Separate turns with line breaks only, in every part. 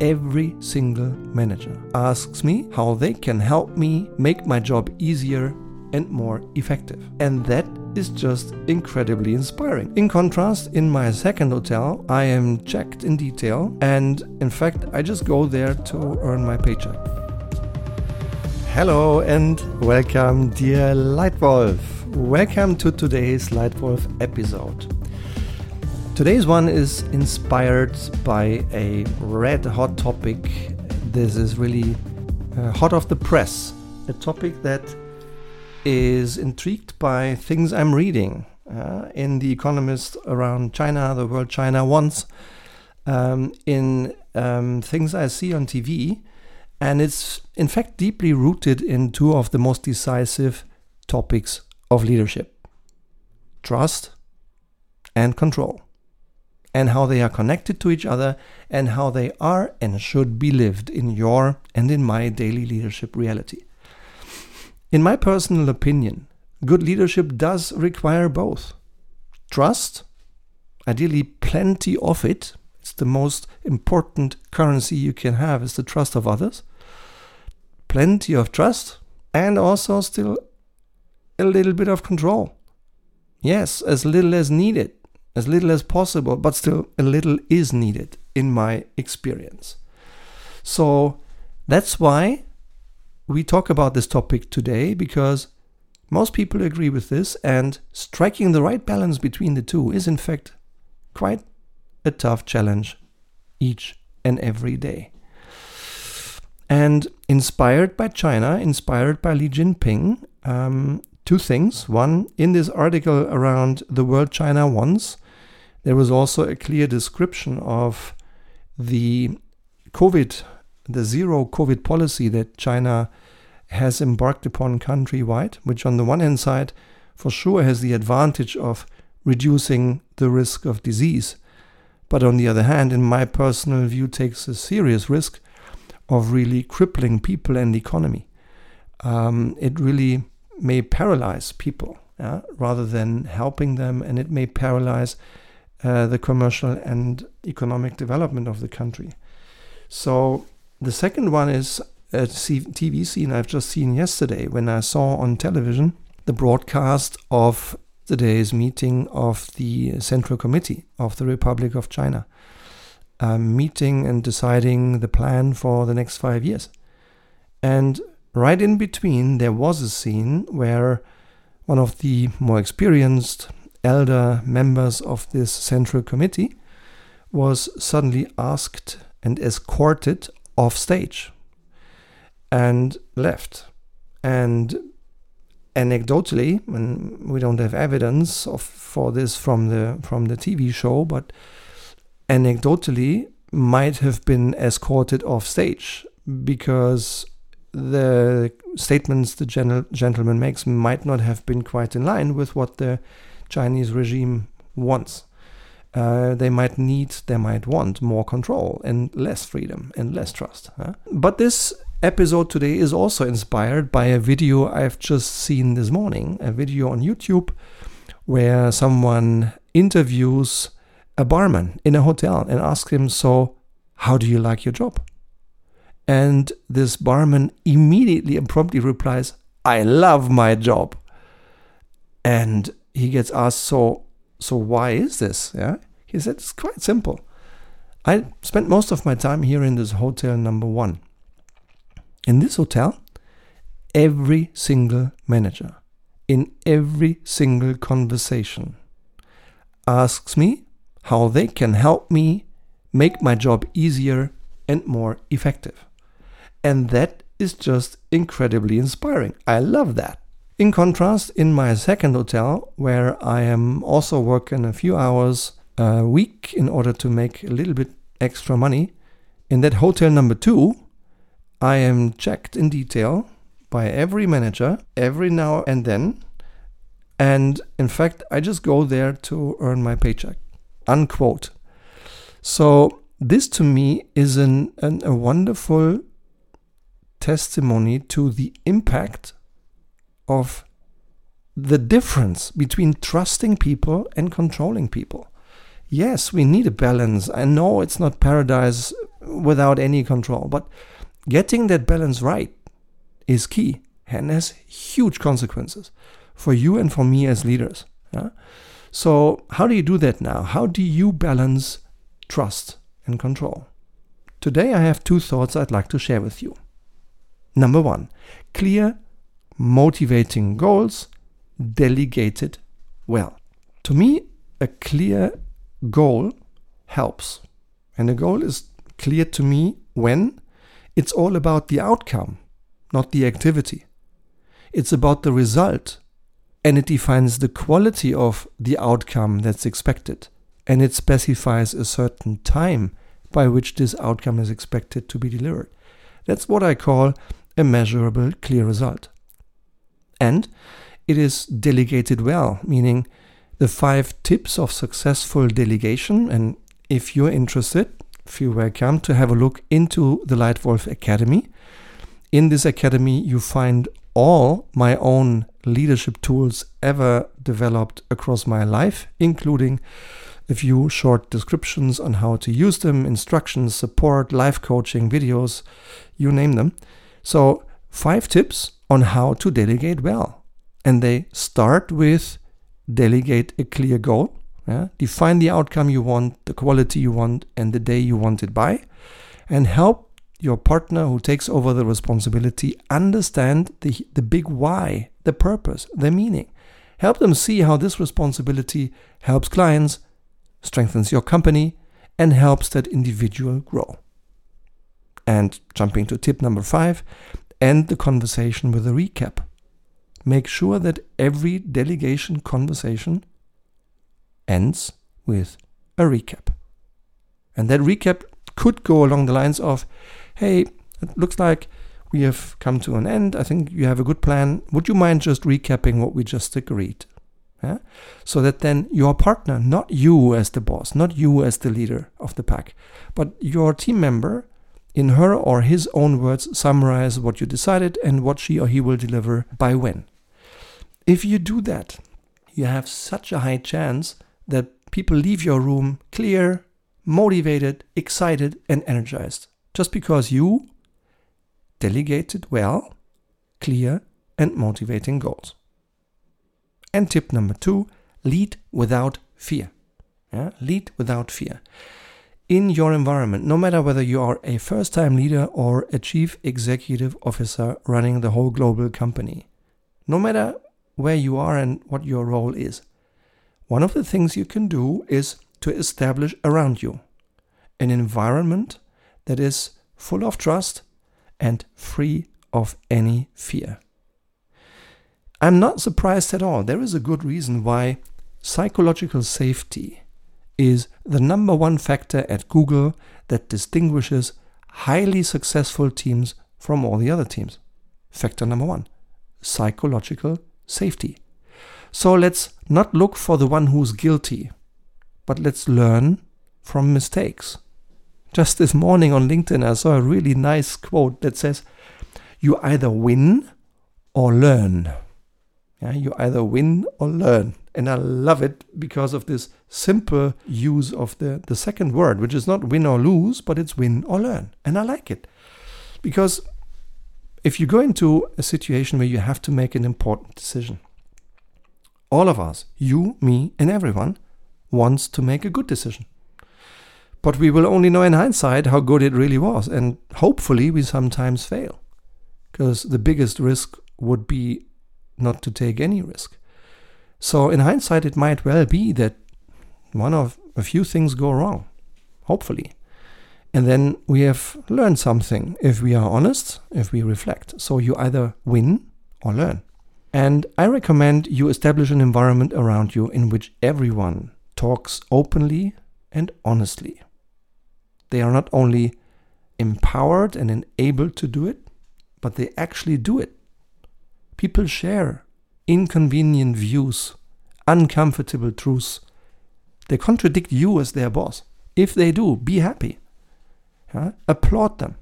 every single manager asks me how they can help me make my job easier and more effective. And that is just incredibly inspiring. In contrast, in my second hotel, I am checked in detail, and in fact, I just go there to earn my paycheck. Hello and welcome, dear Leitwolf. Welcome to today's Leitwolf episode. Today's one is inspired by a red hot topic. This is really uh, hot off the press. A topic that is intrigued by things I'm reading uh, in The Economist around China, the world China wants, um, in um, things I see on TV. And it's in fact deeply rooted in two of the most decisive topics of leadership trust and control and how they are connected to each other and how they are and should be lived in your and in my daily leadership reality. In my personal opinion, good leadership does require both trust, ideally plenty of it. It's the most important currency you can have is the trust of others. Plenty of trust and also still a little bit of control. Yes, as little as needed as little as possible, but still a little is needed in my experience. So that's why we talk about this topic today because most people agree with this, and striking the right balance between the two is, in fact, quite a tough challenge each and every day. And inspired by China, inspired by Xi Jinping, um, two things. One, in this article around the world China wants, there was also a clear description of the COVID, the zero COVID policy that China has embarked upon countrywide, which on the one hand side for sure has the advantage of reducing the risk of disease, but on the other hand, in my personal view, takes a serious risk of really crippling people and the economy. Um, it really may paralyze people yeah, rather than helping them, and it may paralyze uh, the commercial and economic development of the country. So the second one is a TV scene I've just seen yesterday when I saw on television the broadcast of today's meeting of the Central Committee of the Republic of China, um, meeting and deciding the plan for the next five years. And right in between, there was a scene where one of the more experienced elder members of this central committee was suddenly asked and escorted off stage and left. And anecdotally, and we don't have evidence of for this from the from the TV show, but anecdotally might have been escorted off stage because the statements the gen- gentleman makes might not have been quite in line with what the Chinese regime wants. Uh, they might need, they might want more control and less freedom and less trust. Huh? But this episode today is also inspired by a video I've just seen this morning, a video on YouTube where someone interviews a barman in a hotel and asks him, So, how do you like your job? And this barman immediately and promptly replies, I love my job. And he gets asked, so so why is this? Yeah, he said it's quite simple. I spent most of my time here in this hotel number one. In this hotel, every single manager, in every single conversation, asks me how they can help me make my job easier and more effective. And that is just incredibly inspiring. I love that. In contrast, in my second hotel, where I am also working a few hours a week in order to make a little bit extra money, in that hotel number two, I am checked in detail by every manager every now and then. And in fact, I just go there to earn my paycheck. Unquote. So, this to me is an, an, a wonderful testimony to the impact of the difference between trusting people and controlling people. Yes, we need a balance. I know it's not paradise without any control. But getting that balance right is key and has huge consequences for you and for me as leaders. Yeah? So, how do you do that now? How do you balance trust and control? Today, I have two thoughts I'd like to share with you. Number one, clear, motivating goals delegated well. To me, a clear goal helps. And a goal is clear to me when it's all about the outcome, not the activity. It's about the result, and it defines the quality of the outcome that's expected. And it specifies a certain time by which this outcome is expected to be delivered. That's what I call a measurable, clear result. And it is delegated well, meaning the five tips of successful delegation. And if you're interested, feel welcome to have a look into the Leitwolf Academy. In this academy, you find all my own leadership tools ever developed across my life, including a few short descriptions on how to use them, instructions, support, life coaching, videos, you name them. So, five tips on how to delegate well. And they start with delegate a clear goal. Yeah? Define the outcome you want, the quality you want, and the day you want it by, and help your partner who takes over the responsibility understand the, the big why, the purpose, the meaning. Help them see how this responsibility helps clients, strengthens your company, and helps that individual grow. And jumping to tip number five, end the conversation with a recap. Make sure that every delegation conversation ends with a recap. And that recap could go along the lines of hey, it looks like we have come to an end. I think you have a good plan. Would you mind just recapping what we just agreed? Yeah? So that then your partner, not you as the boss, not you as the leader of the pack, but your team member, in her or his own words, summarize what you decided and what she or he will deliver by when. If you do that, you have such a high chance that people leave your room clear, motivated, excited, and energized just because you delegated well, clear, and motivating goals. And tip number two lead without fear. Yeah? Lead without fear. In your environment, no matter whether you are a first time leader or a chief executive officer running the whole global company, no matter where you are and what your role is, one of the things you can do is to establish around you an environment that is full of trust and free of any fear. I'm not surprised at all. There is a good reason why psychological safety is the number one factor at Google that distinguishes highly successful teams from all the other teams. Factor number one psychological safety. So let's not look for the one who's guilty, but let's learn from mistakes. Just this morning on LinkedIn, I saw a really nice quote that says, You either win or learn. Yeah, you either win or learn. And I love it because of this simple use of the, the second word, which is not win or lose, but it's win or learn. And I like it. Because if you go into a situation where you have to make an important decision, all of us, you, me, and everyone, wants to make a good decision. But we will only know in hindsight how good it really was. And hopefully, we sometimes fail. Because the biggest risk would be not to take any risk. So, in hindsight, it might well be that one of a few things go wrong. Hopefully. And then we have learned something if we are honest, if we reflect. So, you either win or learn. And I recommend you establish an environment around you in which everyone talks openly and honestly. They are not only empowered and enabled to do it, but they actually do it. People share inconvenient views, uncomfortable truths. They contradict you as their boss. If they do, be happy. Applaud them.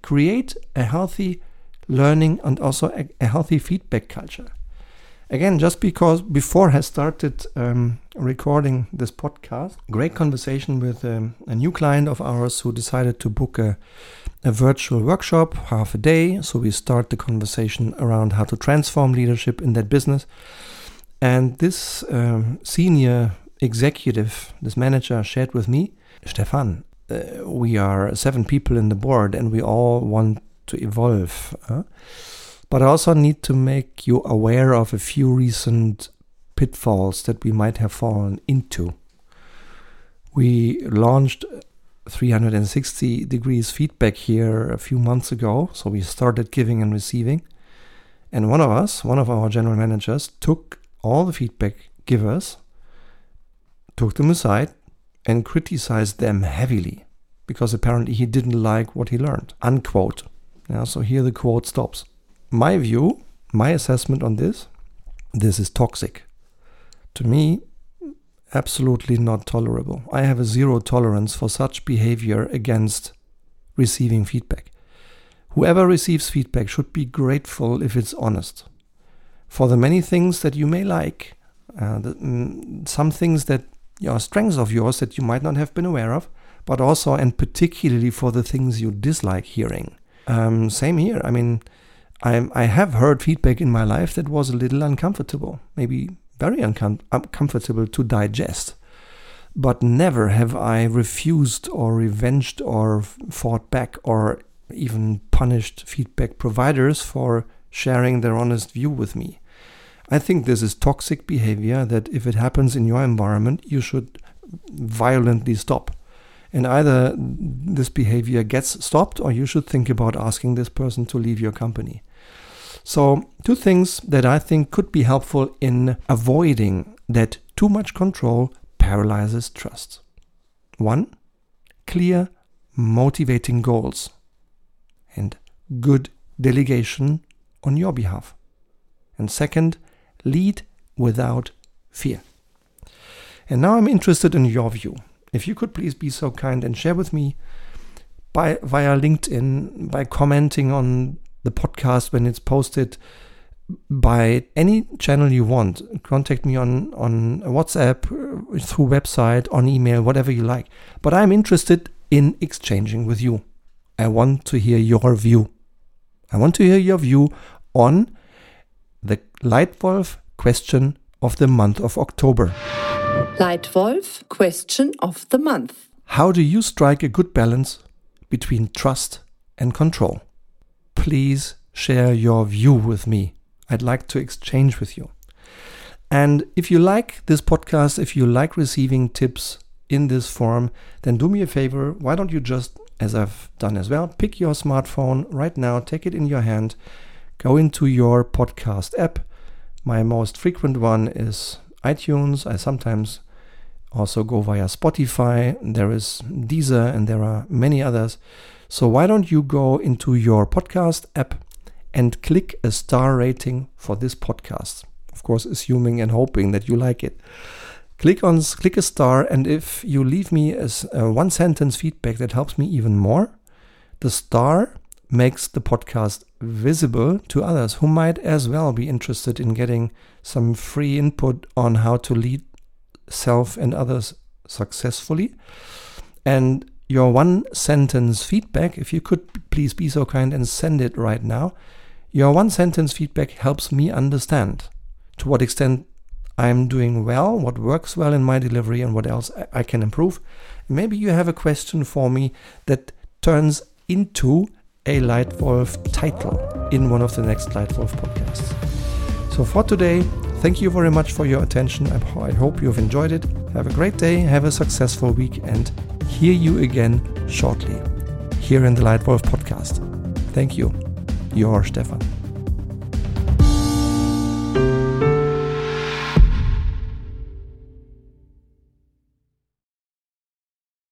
Create a healthy learning and also a, a healthy feedback culture. Again, just because before I started um, recording this podcast, great conversation with um, a new client of ours who decided to book a, a virtual workshop, half a day. So we start the conversation around how to transform leadership in that business. And this um, senior executive, this manager, shared with me, Stefan, uh, we are seven people in the board and we all want to evolve. Uh? But I also need to make you aware of a few recent pitfalls that we might have fallen into. We launched 360 degrees feedback here a few months ago, so we started giving and receiving. And one of us, one of our general managers, took all the feedback givers, took them aside, and criticized them heavily because apparently he didn't like what he learned. Unquote. Yeah, so here the quote stops my view, my assessment on this, this is toxic. To me, absolutely not tolerable. I have a zero tolerance for such behavior against receiving feedback. Whoever receives feedback should be grateful if it's honest. For the many things that you may like, uh, the, mm, some things that are strengths of yours that you might not have been aware of, but also and particularly for the things you dislike hearing. Um, same here. I mean, I, I have heard feedback in my life that was a little uncomfortable, maybe very uncom- uncomfortable to digest. But never have I refused or revenged or fought back or even punished feedback providers for sharing their honest view with me. I think this is toxic behavior that if it happens in your environment, you should violently stop. And either this behavior gets stopped or you should think about asking this person to leave your company. So, two things that I think could be helpful in avoiding that too much control paralyzes trust. One, clear, motivating goals and good delegation on your behalf. And second, lead without fear. And now I'm interested in your view. If you could please be so kind and share with me by via LinkedIn, by commenting on the podcast when it's posted by any channel you want. Contact me on, on WhatsApp, uh, through website, on email, whatever you like. But I'm interested in exchanging with you. I want to hear your view. I want to hear your view on the Leitwolf question of the month of October.
Leitwolf question of the month.
How do you strike a good balance between trust and control? Please share your view with me. I'd like to exchange with you. And if you like this podcast, if you like receiving tips in this form, then do me a favor. Why don't you just, as I've done as well, pick your smartphone right now, take it in your hand, go into your podcast app. My most frequent one is iTunes. I sometimes also go via Spotify. There is Deezer, and there are many others. So why don't you go into your podcast app and click a star rating for this podcast? Of course, assuming and hoping that you like it. Click on click a star, and if you leave me as a one sentence feedback that helps me even more, the star makes the podcast visible to others who might as well be interested in getting some free input on how to lead self and others successfully. And your one sentence feedback, if you could please be so kind and send it right now, your one sentence feedback helps me understand to what extent I'm doing well, what works well in my delivery, and what else I can improve. Maybe you have a question for me that turns into a Leitwolf title in one of the next Leitwolf podcasts. So for today, thank you very much for your attention. I hope you've enjoyed it. Have a great day, have a successful week, and hear you again shortly here in the Leitwolf podcast. Thank you. Your Stefan.